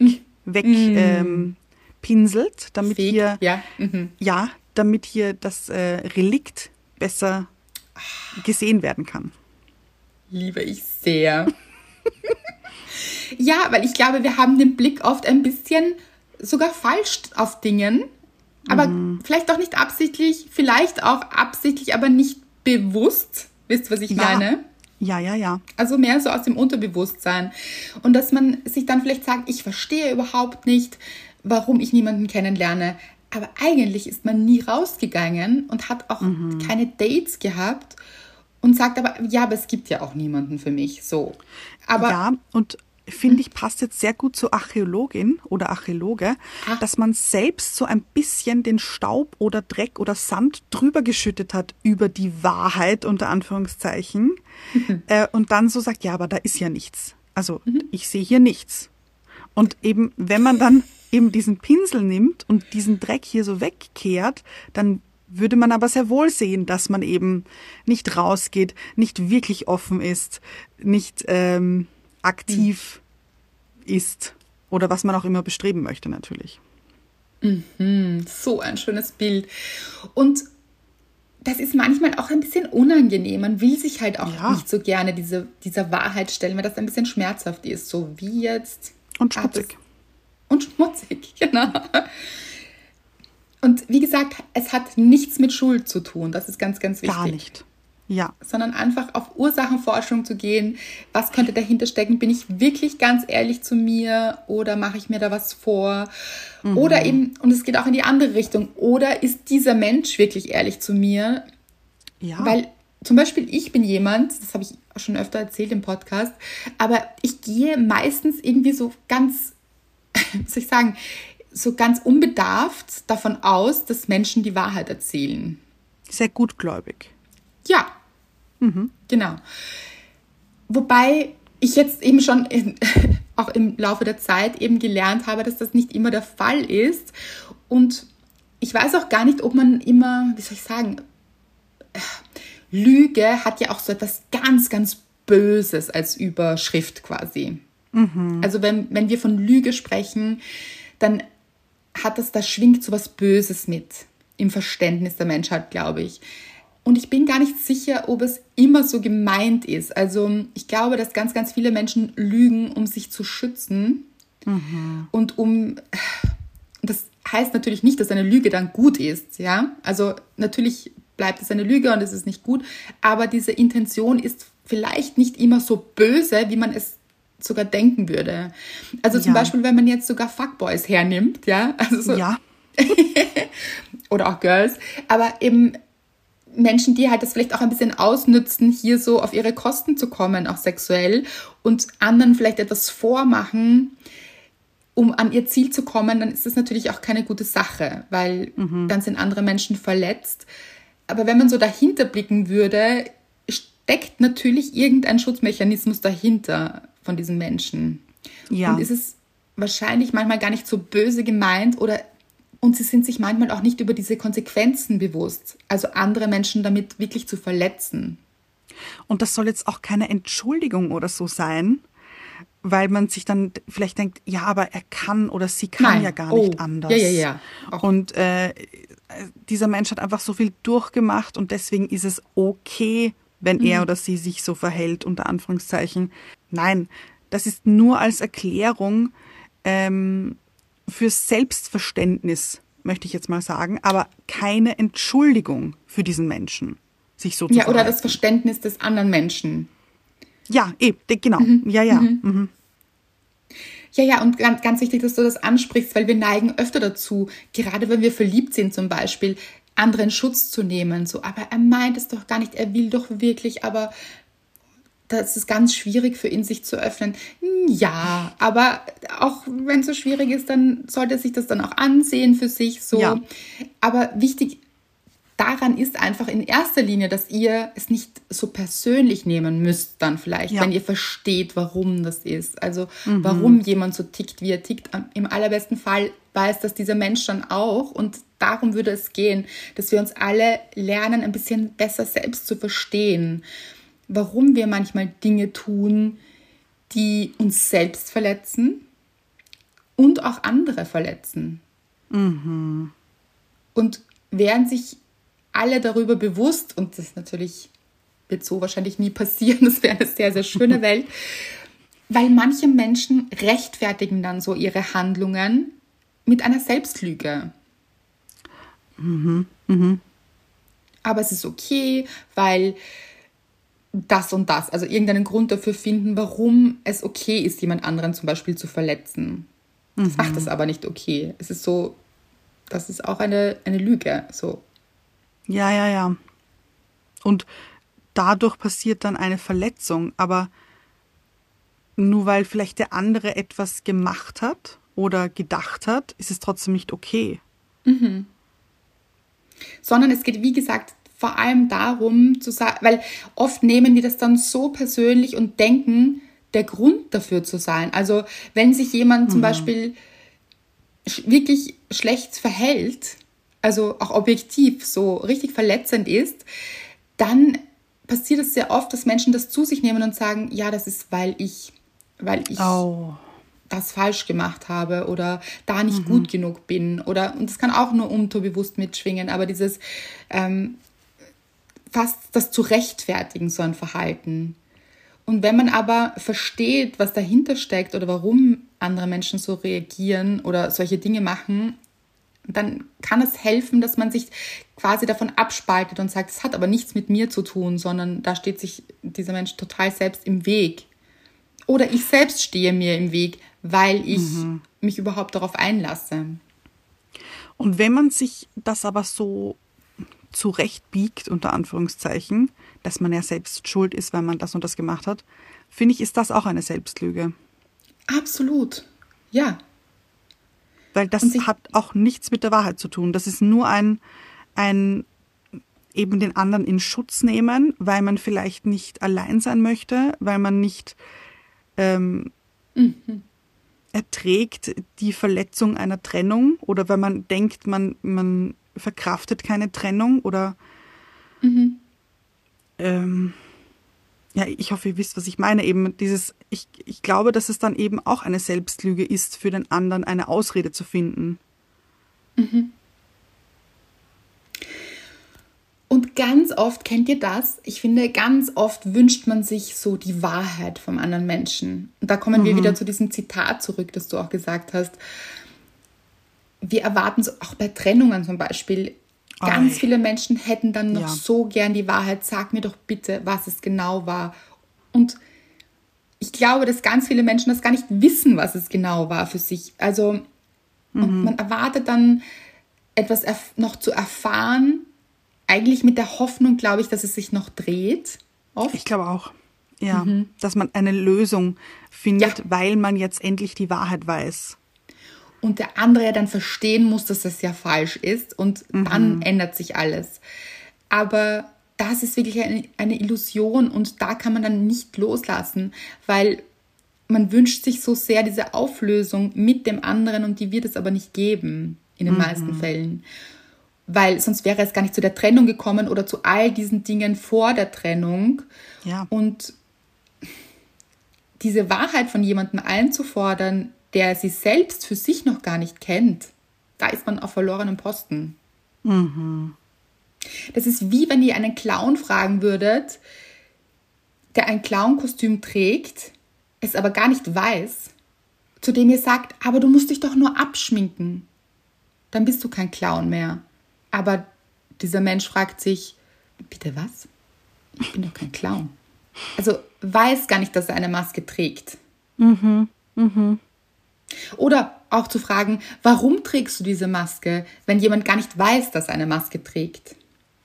weg ähm, pinselt, damit Fegt, hier, ja. Mhm. ja, damit hier das äh, Relikt besser gesehen werden kann. Liebe ich sehr. ja, weil ich glaube, wir haben den Blick oft ein bisschen sogar falsch auf Dingen, aber vielleicht auch nicht absichtlich, vielleicht auch absichtlich, aber nicht bewusst. Wisst ihr, was ich Ja. meine? Ja, ja, ja. Also mehr so aus dem Unterbewusstsein. Und dass man sich dann vielleicht sagt, ich verstehe überhaupt nicht, warum ich niemanden kennenlerne. Aber eigentlich ist man nie rausgegangen und hat auch keine Dates gehabt und sagt aber, ja, aber es gibt ja auch niemanden für mich. So. Aber ja, und finde ich, passt jetzt sehr gut zur Archäologin oder Archäologe, Ach. dass man selbst so ein bisschen den Staub oder Dreck oder Sand drüber geschüttet hat über die Wahrheit, unter Anführungszeichen, äh, und dann so sagt, ja, aber da ist ja nichts. Also, ich sehe hier nichts. Und eben, wenn man dann eben diesen Pinsel nimmt und diesen Dreck hier so wegkehrt, dann würde man aber sehr wohl sehen, dass man eben nicht rausgeht, nicht wirklich offen ist, nicht ähm, aktiv ist oder was man auch immer bestreben möchte natürlich. so ein schönes Bild. Und das ist manchmal auch ein bisschen unangenehm. Man will sich halt auch Ja. nicht so gerne diese, dieser Wahrheit stellen, weil das ein bisschen schmerzhaft ist. So wie jetzt. Und Ah, schmutzig. Und schmutzig, genau. Und wie gesagt, es hat nichts mit Schuld zu tun. Das ist ganz, ganz wichtig. Gar nicht. Ja, Sondern einfach auf Ursachenforschung zu gehen. Was könnte dahinter stecken? Bin ich wirklich ganz ehrlich zu mir oder mache ich mir da was vor? Oder eben, und es geht auch in die andere Richtung, oder ist dieser Mensch wirklich ehrlich zu mir? ja. Weil zum Beispiel ich bin jemand, das habe ich auch schon öfter erzählt im Podcast, aber ich gehe meistens irgendwie so ganz, wie soll ich sagen, so ganz unbedarft davon aus, dass Menschen die Wahrheit erzählen. sehr gutgläubig. Ja, genau. Wobei ich jetzt eben schon in, auch im Laufe der Zeit eben gelernt habe, dass das nicht immer der Fall ist. Und ich weiß auch gar nicht, ob man immer, wie soll ich sagen, äh, Lüge hat ja auch so etwas ganz, ganz Böses als Überschrift quasi. Also wenn, wenn wir von Lüge sprechen, dann hat das, da schwingt so was Böses mit im Verständnis der Menschheit, glaube ich. Und ich bin gar nicht sicher, ob es immer so gemeint ist. Also ich glaube, dass ganz, ganz viele Menschen lügen, um sich zu schützen und um. Das heißt natürlich nicht, dass eine Lüge dann gut ist, ja. Also natürlich bleibt es eine Lüge und es ist nicht gut, aber diese Intention ist vielleicht nicht immer so böse, wie man es sogar denken würde. Also zum Ja. Beispiel, wenn man jetzt sogar Fuckboys hernimmt, ja, also so, Ja, oder auch Girls, aber eben Menschen, die halt das vielleicht auch ein bisschen ausnützen, hier so auf ihre Kosten zu kommen, auch sexuell und anderen vielleicht etwas vormachen, um an ihr Ziel zu kommen, dann ist das natürlich auch keine gute Sache, weil dann sind andere Menschen verletzt. Aber wenn man so dahinter blicken würde, steckt natürlich irgendein Schutzmechanismus dahinter von diesen Menschen. Ja. Und ist es wahrscheinlich manchmal gar nicht so böse gemeint oder und sie sind sich manchmal auch nicht über diese Konsequenzen bewusst, also andere Menschen damit wirklich zu verletzen. Und das soll jetzt auch keine Entschuldigung oder so sein, weil man sich dann vielleicht denkt, ja, aber er kann oder sie kann Nein. ja gar Oh, nicht anders. ja, ja, ja. Auch- Und äh, dieser Mensch hat einfach so viel durchgemacht und deswegen ist es okay, wenn Mhm. er oder sie sich so verhält, unter Anführungszeichen. Nein, das ist nur als Erklärung ähm, für Selbstverständnis, möchte ich jetzt mal sagen, aber keine Entschuldigung für diesen Menschen, sich so zu Ja, oder das Verständnis des anderen Menschen. Ja, eben, genau. Ja, ja. Mhm. Ja, ja, und ganz, ganz wichtig, dass du das ansprichst, weil wir neigen öfter dazu, gerade wenn wir verliebt sind zum Beispiel, anderen Schutz zu nehmen. So, aber er meint es doch gar nicht, er will doch wirklich, aber das ist ganz schwierig für ihn, sich zu öffnen. Ja, aber auch wenn es so schwierig ist, dann sollte er sich das dann auch ansehen für sich. So. Ja. Aber wichtig daran ist einfach in erster Linie, dass ihr es nicht so persönlich nehmen müsst, dann vielleicht, Ja. wenn ihr versteht, warum das ist. Also warum jemand so tickt, wie er tickt. Im allerbesten Fall weiß das dieser Mensch dann auch. Und darum würde es gehen, dass wir uns alle lernen, ein bisschen besser selbst zu verstehen, warum wir manchmal Dinge tun, die uns selbst verletzen und auch andere verletzen. Und während sich alle darüber bewusst, und das natürlich wird so wahrscheinlich nie passieren, das wäre eine sehr, sehr schöne Welt, weil manche Menschen rechtfertigen dann so ihre Handlungen mit einer Selbstlüge. Aber es ist okay, weil das und das, also irgendeinen Grund dafür finden, warum es okay ist, jemand anderen zum Beispiel zu verletzen. Das macht es aber nicht okay. Es ist so, das ist auch eine, eine Lüge. So. Ja, ja, ja. Und dadurch passiert dann eine Verletzung, aber nur weil vielleicht der andere etwas gemacht hat oder gedacht hat, ist es trotzdem nicht okay. sondern es geht, wie gesagt, vor allem darum zu sagen, weil oft nehmen wir das dann so persönlich und denken, der Grund dafür zu sein. Also wenn sich jemand zum Beispiel sch- wirklich schlecht verhält, also auch objektiv so richtig verletzend ist, dann passiert es sehr oft, dass Menschen das zu sich nehmen und sagen, ja, das ist, weil ich, weil ich Oh. das falsch gemacht habe oder da nicht gut genug bin oder und das kann auch nur unterbewusst mitschwingen, aber dieses ähm, fast das zu rechtfertigen, so ein Verhalten. Und wenn man aber versteht, was dahinter steckt oder warum andere Menschen so reagieren oder solche Dinge machen, dann kann es helfen, dass man sich quasi davon abspaltet und sagt, es hat aber nichts mit mir zu tun, sondern da steht sich dieser Mensch total selbst im Weg. Oder ich selbst stehe mir im Weg, weil ich mich überhaupt darauf einlasse. Und wenn man sich das aber so zurechtbiegt, unter Anführungszeichen, dass man ja selbst schuld ist, weil man das und das gemacht hat, finde ich, ist das auch eine Selbstlüge. Absolut. Ja. Weil das hat auch nichts mit der Wahrheit zu tun. Das ist nur ein, ein eben den anderen in Schutz nehmen, weil man vielleicht nicht allein sein möchte, weil man nicht ähm, erträgt die Verletzung einer Trennung oder weil man denkt, man, man verkraftet keine Trennung oder ähm, ja, ich hoffe, ihr wisst, was ich meine. Eben dieses, ich, ich glaube, dass es dann eben auch eine Selbstlüge ist, für den anderen eine Ausrede zu finden. Und ganz oft, kennt ihr das? Ich finde, ganz oft wünscht man sich so die Wahrheit vom anderen Menschen. Und da kommen wir wieder zu diesem Zitat zurück, das du auch gesagt hast. Wir erwarten so, auch bei Trennungen zum Beispiel, ganz Ei. viele Menschen hätten dann noch Ja. so gern die Wahrheit. Sag mir doch bitte, was es genau war. Und ich glaube, dass ganz viele Menschen das gar nicht wissen, was es genau war für sich. Also und man erwartet dann etwas noch zu erfahren, eigentlich mit der Hoffnung, glaube ich, dass es sich noch dreht. Oft. Ich glaube auch. Ja, dass man eine Lösung findet, Ja. weil man jetzt endlich die Wahrheit weiß. Und der andere ja dann verstehen muss, dass das ja falsch ist und dann ändert sich alles. Aber das ist wirklich eine, eine Illusion und da kann man dann nicht loslassen, weil man wünscht sich so sehr diese Auflösung mit dem anderen und die wird es aber nicht geben in den meisten Fällen. Weil sonst wäre es gar nicht zu der Trennung gekommen oder zu all diesen Dingen vor der Trennung. Ja. Und diese Wahrheit von jemandem einzufordern, der sie selbst für sich noch gar nicht kennt, da ist man auf verlorenem Posten. Das ist wie wenn ihr einen Clown fragen würdet, der ein Clownkostüm trägt, es aber gar nicht weiß, zu dem ihr sagt, aber du musst dich doch nur abschminken. Dann bist du kein Clown mehr. Aber dieser Mensch fragt sich, bitte was? Ich bin doch kein Clown. Also weiß gar nicht, dass er eine Maske trägt. Oder auch zu fragen, warum trägst du diese Maske, wenn jemand gar nicht weiß, dass er eine Maske trägt?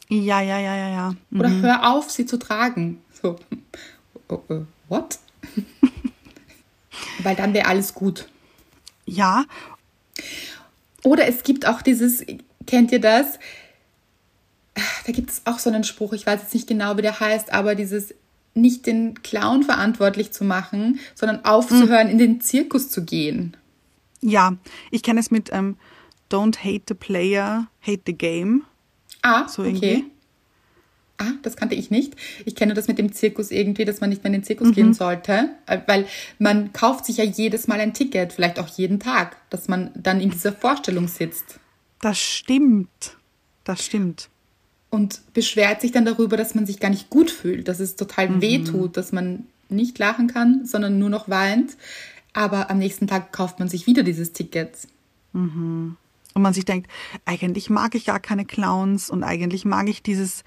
Ja, ja, ja, ja, ja. Oder hör auf, sie zu tragen. So, oh, oh, what? Weil dann wäre alles gut. Ja, Oder es gibt auch dieses, kennt ihr das? Da gibt es auch so einen Spruch, ich weiß jetzt nicht genau, wie der heißt, aber dieses nicht den Clown verantwortlich zu machen, sondern aufzuhören, in den Zirkus zu gehen. ja. Ich kenne es mit ähm, Don't hate the player, hate the game. Ah, So okay. irgendwie. ah, das kannte ich nicht. Ich kenne das mit dem Zirkus irgendwie, dass man nicht mehr in den Zirkus mhm. gehen sollte, äh, weil man kauft sich ja jedes Mal ein Ticket, vielleicht auch jeden Tag, dass man dann in dieser Vorstellung sitzt. Das stimmt. Das stimmt. Und beschwert sich dann darüber, dass man sich gar nicht gut fühlt, dass es total mhm. weh tut, dass man nicht lachen kann, sondern nur noch weint. Aber am nächsten Tag kauft man sich wieder dieses Ticket. Mhm. Und man sich denkt, eigentlich mag ich gar keine Clowns und eigentlich mag ich dieses,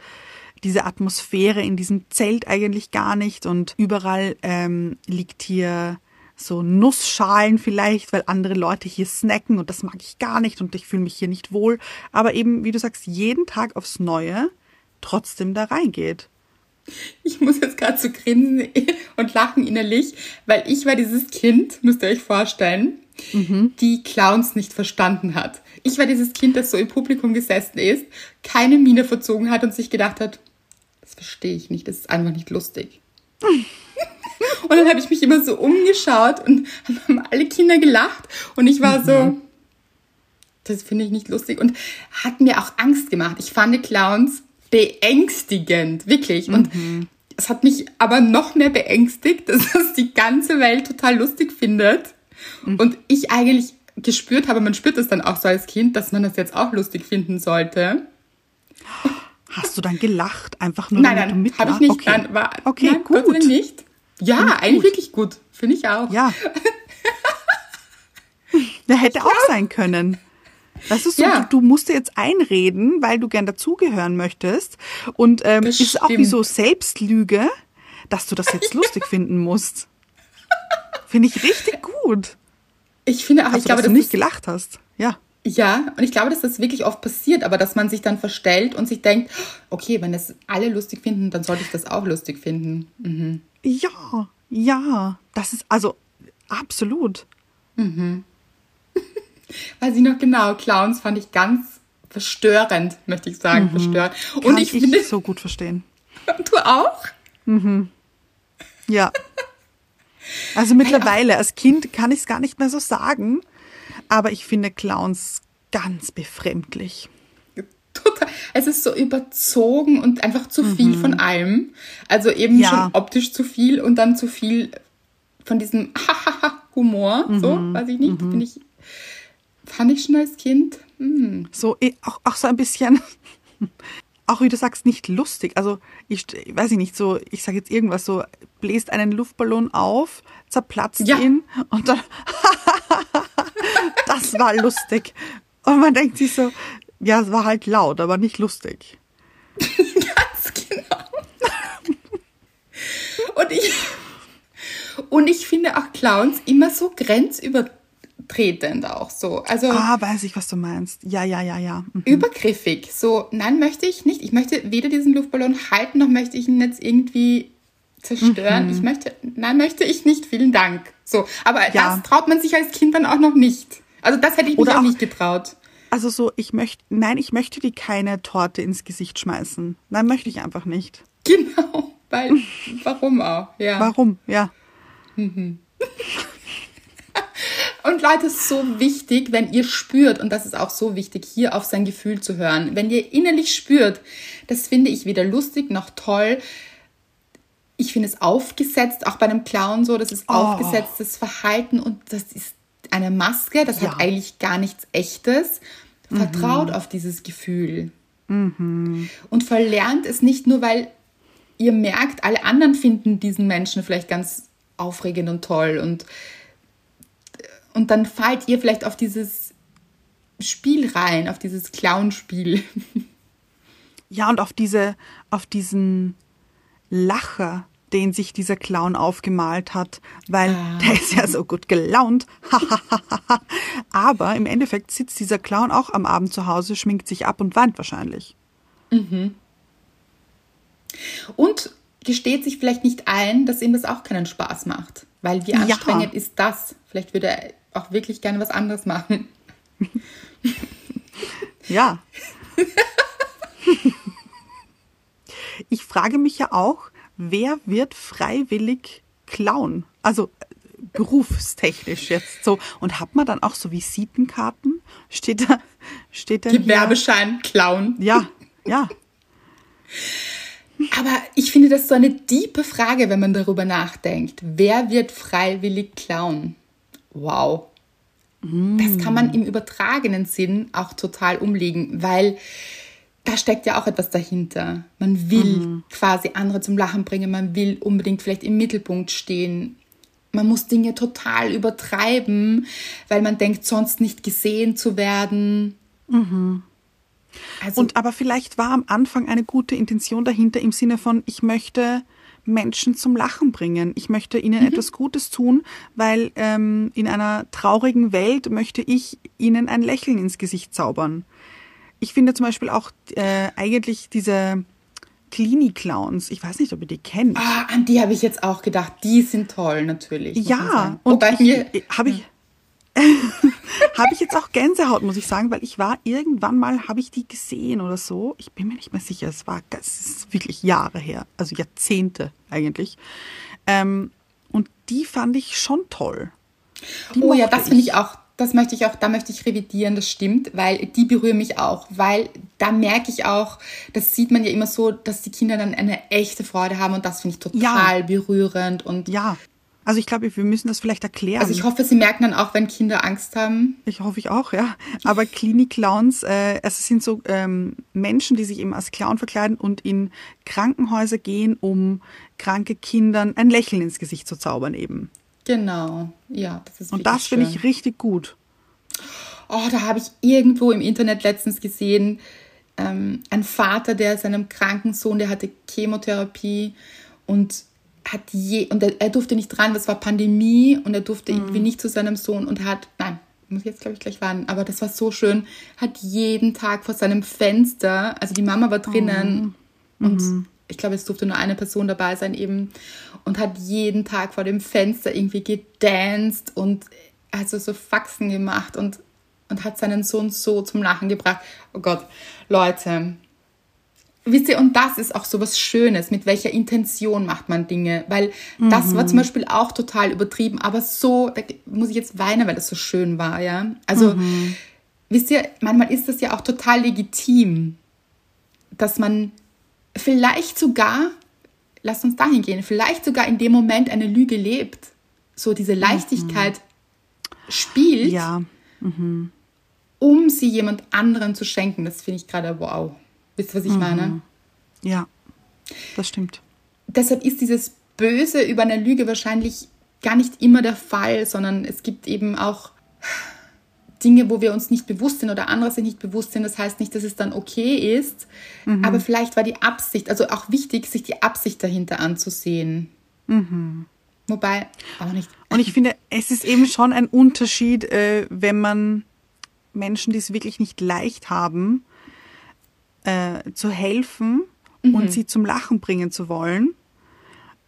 diese Atmosphäre in diesem Zelt eigentlich gar nicht. Und überall ähm, liegt hier so Nussschalen vielleicht, weil andere Leute hier snacken und das mag ich gar nicht und ich fühle mich hier nicht wohl. Aber eben, wie du sagst, jeden Tag aufs Neue trotzdem da reingeht. Ich muss jetzt gerade so grinsen und lachen innerlich, weil ich war dieses Kind, müsst ihr euch vorstellen, mhm. die Clowns nicht verstanden hat. Ich war dieses Kind, das so im Publikum gesessen ist, keine Miene verzogen hat und sich gedacht hat, das verstehe ich nicht, das ist einfach nicht lustig. und dann habe ich mich immer so umgeschaut und haben alle Kinder gelacht und ich war mhm. so, das finde ich nicht lustig und hat mir auch Angst gemacht. Ich fand Clowns beängstigend, wirklich. Und mhm. es hat mich aber noch mehr beängstigt, dass das die ganze Welt total lustig findet. Mhm. Und ich eigentlich gespürt habe, man spürt es dann auch so als Kind, dass man das jetzt auch lustig finden sollte. Hast du dann gelacht? Einfach nur, nein, nein, habe ich nicht. Okay, nein, war, okay nein, gut. Gott nicht. Ja, Find eigentlich gut. wirklich gut. Finde ich auch. Ja. Der hätte ja. auch sein können. Das ist so, ja. du, du musst dir jetzt einreden, weil du gern dazugehören möchtest. Und ähm, ist auch wie so Selbstlüge, dass du das jetzt lustig finden musst. Finde ich richtig gut. Ich finde auch, also, ich glaube, dass du nicht gelacht hast. Ja. Ja, und ich glaube, dass das wirklich oft passiert, aber dass man sich dann verstellt und sich denkt, okay, wenn das alle lustig finden, dann sollte ich das auch lustig finden. Mhm. Ja, ja, das ist also absolut. Mhm. Weiß ich noch genau, Clowns fand ich ganz verstörend, möchte ich sagen, mhm. verstörend. Und Kann ich, ich finde so gut verstehen. Du auch? Mhm. Ja. Also mittlerweile, als Kind kann ich es gar nicht mehr so sagen, aber ich finde Clowns ganz befremdlich. Total. Es ist so überzogen und einfach zu viel mhm. von allem. Also eben ja. schon optisch zu viel und dann zu viel von diesem Humor, mhm. so, weiß ich nicht, mhm. finde ich Fand ich schon als Kind. Hm. So, eh, auch, auch so ein bisschen, auch wie du sagst, nicht lustig. Also, ich, weiß ich nicht, so, ich sage jetzt irgendwas, so, bläst einen Luftballon auf, zerplatzt ja. ihn und dann, das war lustig. Und man denkt sich so, ja, es war halt laut, aber nicht lustig. Ganz genau. und ich, und ich finde auch Clowns immer so grenzübergreifend tretend auch so. Also ah, weiß ich, was du meinst. Ja, ja, ja, ja. Mhm. Übergriffig. So, nein, möchte ich nicht. Ich möchte weder diesen Luftballon halten, noch möchte ich ihn jetzt irgendwie zerstören. Mhm. Ich möchte, nein, möchte ich nicht. Vielen Dank. So, aber ja. das traut man sich als Kind dann auch noch nicht. Also das hätte ich mich auch, auch nicht getraut. Also so, ich möchte, nein, ich möchte dir keine Torte ins Gesicht schmeißen. Nein, möchte ich einfach nicht. Genau, weil, warum auch, ja. Warum, ja. Mhm. Und Leute, es ist so wichtig, wenn ihr spürt, und das ist auch so wichtig, hier auf sein Gefühl zu hören. Wenn ihr innerlich spürt, das finde ich weder lustig noch toll. Ich finde es aufgesetzt, auch bei einem Clown so, das ist oh. aufgesetztes Verhalten und das ist eine Maske, das ja. hat eigentlich gar nichts Echtes. Vertraut mhm. auf dieses Gefühl. Mhm. Und verlernt es nicht nur, weil ihr merkt, alle anderen finden diesen Menschen vielleicht ganz aufregend und toll und und dann fallt ihr vielleicht auf dieses Spiel rein, auf dieses Clownspiel. Ja, und auf diese, auf diesen Lacher, den sich dieser Clown aufgemalt hat, weil ah. der ist ja so gut gelaunt. Aber im Endeffekt sitzt dieser Clown auch am Abend zu Hause, schminkt sich ab und weint wahrscheinlich. Mhm. Und gesteht sich vielleicht nicht ein, dass ihm das auch keinen Spaß macht. Weil wie anstrengend ja. ist das? Vielleicht würde er auch wirklich gerne was anderes machen. Ja. ich frage mich ja auch, wer wird freiwillig klauen? Also berufstechnisch jetzt so. Und hat man dann auch so Visitenkarten? Steht da, steht da Gewerbeschein, Clown. Ja, ja. Aber ich finde das so eine diepe Frage, wenn man darüber nachdenkt. Wer wird freiwillig klauen? Wow. Das kann man im übertragenen Sinn auch total umlegen, weil da steckt ja auch etwas dahinter. Man will quasi andere zum Lachen bringen, man will unbedingt vielleicht im Mittelpunkt stehen. Man muss Dinge total übertreiben, weil man denkt, sonst nicht gesehen zu werden. Also, Und aber vielleicht war am Anfang eine gute Intention dahinter im Sinne von, ich möchte Menschen zum Lachen bringen. Ich möchte ihnen Mhm. etwas Gutes tun, weil ähm, in einer traurigen Welt möchte ich ihnen ein Lächeln ins Gesicht zaubern. Ich finde zum Beispiel auch äh, eigentlich diese Clini-Clowns, ich weiß nicht, ob ihr die kennt. ah, an die habe ich jetzt auch gedacht. Die sind toll, natürlich. Ja, und ich, mir, habe ich habe ich jetzt auch Gänsehaut, muss ich sagen, weil ich war irgendwann mal, habe ich die gesehen oder so. Ich bin mir nicht mehr sicher. Es war, es ist wirklich Jahre her, also Jahrzehnte eigentlich. Ähm, und die fand ich schon toll. Die Oh ja, das finde ich auch, das möchte ich auch, da möchte ich revidieren, das stimmt, weil die berühren mich auch, weil da merke ich auch, das sieht man ja immer so, dass die Kinder dann eine echte Freude haben und das finde ich total berührend und Ja, also ich glaube, wir müssen das vielleicht erklären. also ich hoffe, sie merken dann auch, wenn Kinder Angst haben. Ich hoffe ich auch, ja. Aber Klinik-Clowns, äh, es sind so ähm, Menschen, die sich eben als Clown verkleiden und in Krankenhäuser gehen, um kranke Kindern ein Lächeln ins Gesicht zu zaubern eben. Genau, ja, das ist Und das finde ich richtig gut. Oh, da habe ich irgendwo im Internet letztens gesehen, ähm, ein Vater, der seinem kranken Sohn, der hatte Chemotherapie und hat je, und er, er durfte nicht dran, das war Pandemie und er durfte irgendwie nicht zu seinem Sohn und hat, nein, muss ich jetzt glaube ich gleich warten, aber das war so schön, hat jeden Tag vor seinem Fenster, also die Mama war drinnen und ich glaube, es durfte nur eine Person dabei sein eben und hat jeden Tag vor dem Fenster irgendwie gedanced und also so Faxen gemacht und, und hat seinen Sohn so zum Lachen gebracht. Oh Gott, Leute. Wisst ihr, und das ist auch so was Schönes, mit welcher Intention macht man Dinge, weil das war zum Beispiel auch total übertrieben, aber so, da muss ich jetzt weinen, weil das so schön war, ja. Also, wisst ihr, manchmal ist das ja auch total legitim, dass man vielleicht sogar, lasst uns dahin gehen, vielleicht sogar in dem Moment eine Lüge lebt, so diese Leichtigkeit spielt, Ja, um sie jemand anderen zu schenken. Das finde ich gerade wow. Wisst ihr, was ich Mhm. meine? ja, das stimmt. Deshalb ist dieses Böse über eine Lüge wahrscheinlich gar nicht immer der Fall, sondern es gibt eben auch Dinge, wo wir uns nicht bewusst sind oder andere sich nicht bewusst sind. Das heißt nicht, dass es dann okay ist, aber vielleicht war die Absicht, also auch wichtig, sich die Absicht dahinter anzusehen. Wobei, auch nicht. Und ich finde, es ist eben schon ein Unterschied, äh, wenn man Menschen, die es wirklich nicht leicht haben, äh, zu helfen und sie zum Lachen bringen zu wollen,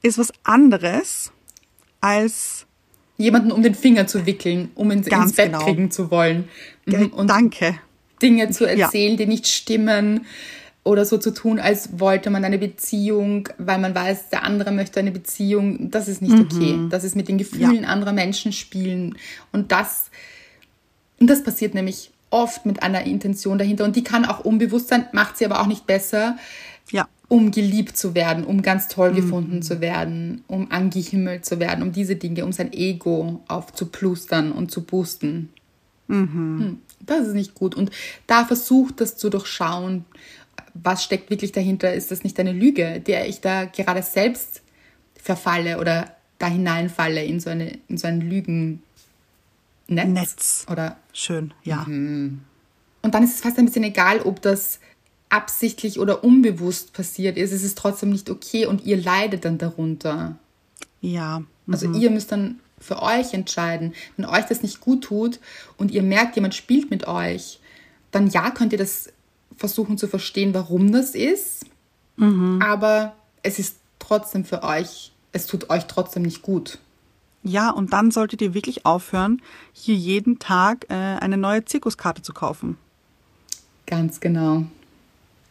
ist was anderes als jemanden um den Finger zu wickeln, um ihn Ganz ins Bett genau. kriegen zu wollen. Mhm. Und Danke. Dinge zu Ja. erzählen, die nicht stimmen oder so zu tun, als wollte man eine Beziehung, weil man weiß, der andere möchte eine Beziehung. Das ist nicht Mhm. okay. Das ist mit den Gefühlen anderer Menschen spielen. Und das, und das passiert nämlich oft mit einer Intention dahinter. Und die kann auch unbewusst sein, macht sie aber auch nicht besser, Ja, um geliebt zu werden, um ganz Mhm. toll gefunden zu werden, um angehimmelt zu werden, um diese Dinge, um sein Ego aufzuplustern und zu boosten. Hm, Das ist nicht gut. Und da versucht das zu durchschauen, was steckt wirklich dahinter. Ist das nicht eine Lüge, der ich da gerade selbst verfalle oder da hineinfalle in so, eine, in so ein Lügennetz? Netz. Oder schön, ja. Mhm. und dann ist es fast ein bisschen egal, ob das absichtlich oder unbewusst passiert ist. Es ist trotzdem nicht okay und ihr leidet dann darunter. Ja. Also ihr müsst dann für euch entscheiden. Wenn euch das nicht gut tut und ihr merkt, jemand spielt mit euch, dann ja, könnt ihr das versuchen zu verstehen, warum das ist. Aber es ist trotzdem für euch, es tut euch trotzdem nicht gut. Ja, und dann solltet ihr wirklich aufhören, hier jeden Tag äh, eine neue Zirkuskarte zu kaufen. Ganz genau.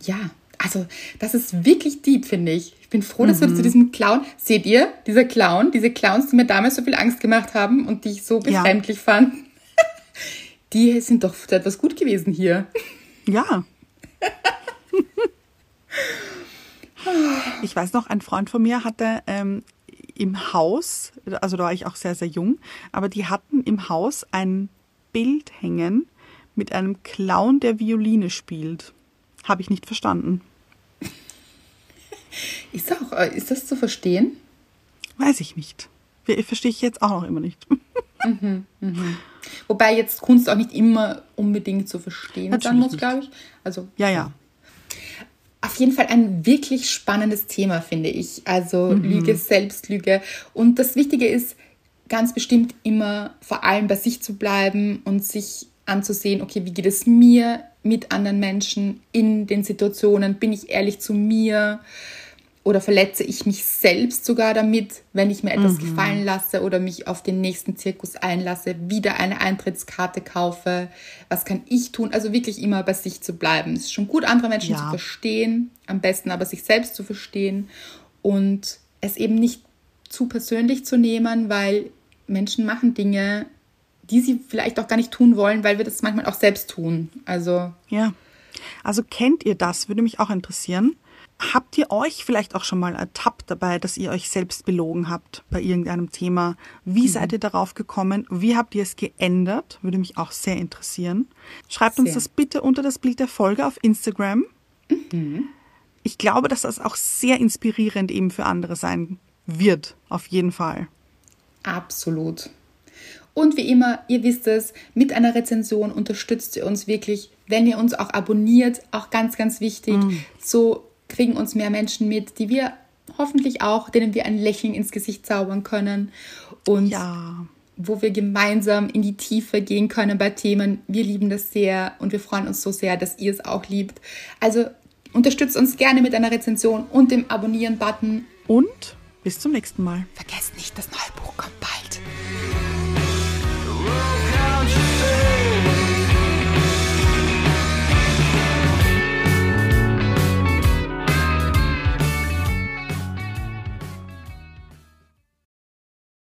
Ja, also das ist wirklich deep, finde ich. Ich bin froh, dass wir zu diesem Clown, seht ihr, dieser Clown, diese Clowns, die mir damals so viel Angst gemacht haben und die ich so Ja. befremdlich fand, die sind doch für etwas gut gewesen hier. Ja. Ich weiß noch, ein Freund von mir hatte ähm, im Haus, also da war ich auch sehr, sehr jung, aber die hatten im Haus ein Bild hängen mit einem Clown, der Violine spielt. Habe ich nicht verstanden. Ist, auch, äh, ist das zu verstehen? Weiß ich nicht. Verstehe ich jetzt auch noch immer nicht. Wobei jetzt Kunst auch nicht immer unbedingt zu verstehen sein Natürlich muss, nicht. glaube ich. Also Ja, ja. Auf jeden Fall ein wirklich spannendes Thema, finde ich. Also Mhm. Lüge, Selbstlüge. Und das Wichtige ist, ganz bestimmt immer vor allem bei sich zu bleiben und sich anzusehen, okay, wie geht es mir mit anderen Menschen in den Situationen? Bin ich ehrlich zu mir? Oder verletze ich mich selbst sogar damit, wenn ich mir etwas gefallen lasse oder mich auf den nächsten Zirkus einlasse, wieder eine Eintrittskarte kaufe? Was kann ich tun? Also wirklich immer bei sich zu bleiben. Es ist schon gut, andere Menschen Ja. zu verstehen, am besten aber sich selbst zu verstehen und es eben nicht zu persönlich zu nehmen, weil Menschen machen Dinge, die sie vielleicht auch gar nicht tun wollen, weil wir das manchmal auch selbst tun. Also Ja. Also kennt ihr das? Würde mich auch interessieren. Habt ihr euch vielleicht auch schon mal ertappt dabei, dass ihr euch selbst belogen habt bei irgendeinem Thema? Wie seid ihr darauf gekommen? Wie habt ihr es geändert? Würde mich auch sehr interessieren. Schreibt uns Sehr. das bitte unter das Bild der Folge auf Instagram. Ich glaube, dass das auch sehr inspirierend eben für andere sein wird. Auf jeden Fall. Absolut. Und wie immer, ihr wisst es, mit einer Rezension unterstützt ihr uns wirklich, wenn ihr uns auch abonniert, auch ganz, ganz wichtig. So kriegen uns mehr Menschen mit, die wir hoffentlich auch, denen wir ein Lächeln ins Gesicht zaubern können und Ja. wo wir gemeinsam in die Tiefe gehen können bei Themen. Wir lieben das sehr und wir freuen uns so sehr, dass ihr es auch liebt. Also unterstützt uns gerne mit einer Rezension und dem Abonnieren-Button. Und bis zum nächsten Mal. Vergesst nicht das neue Buch. Whoa.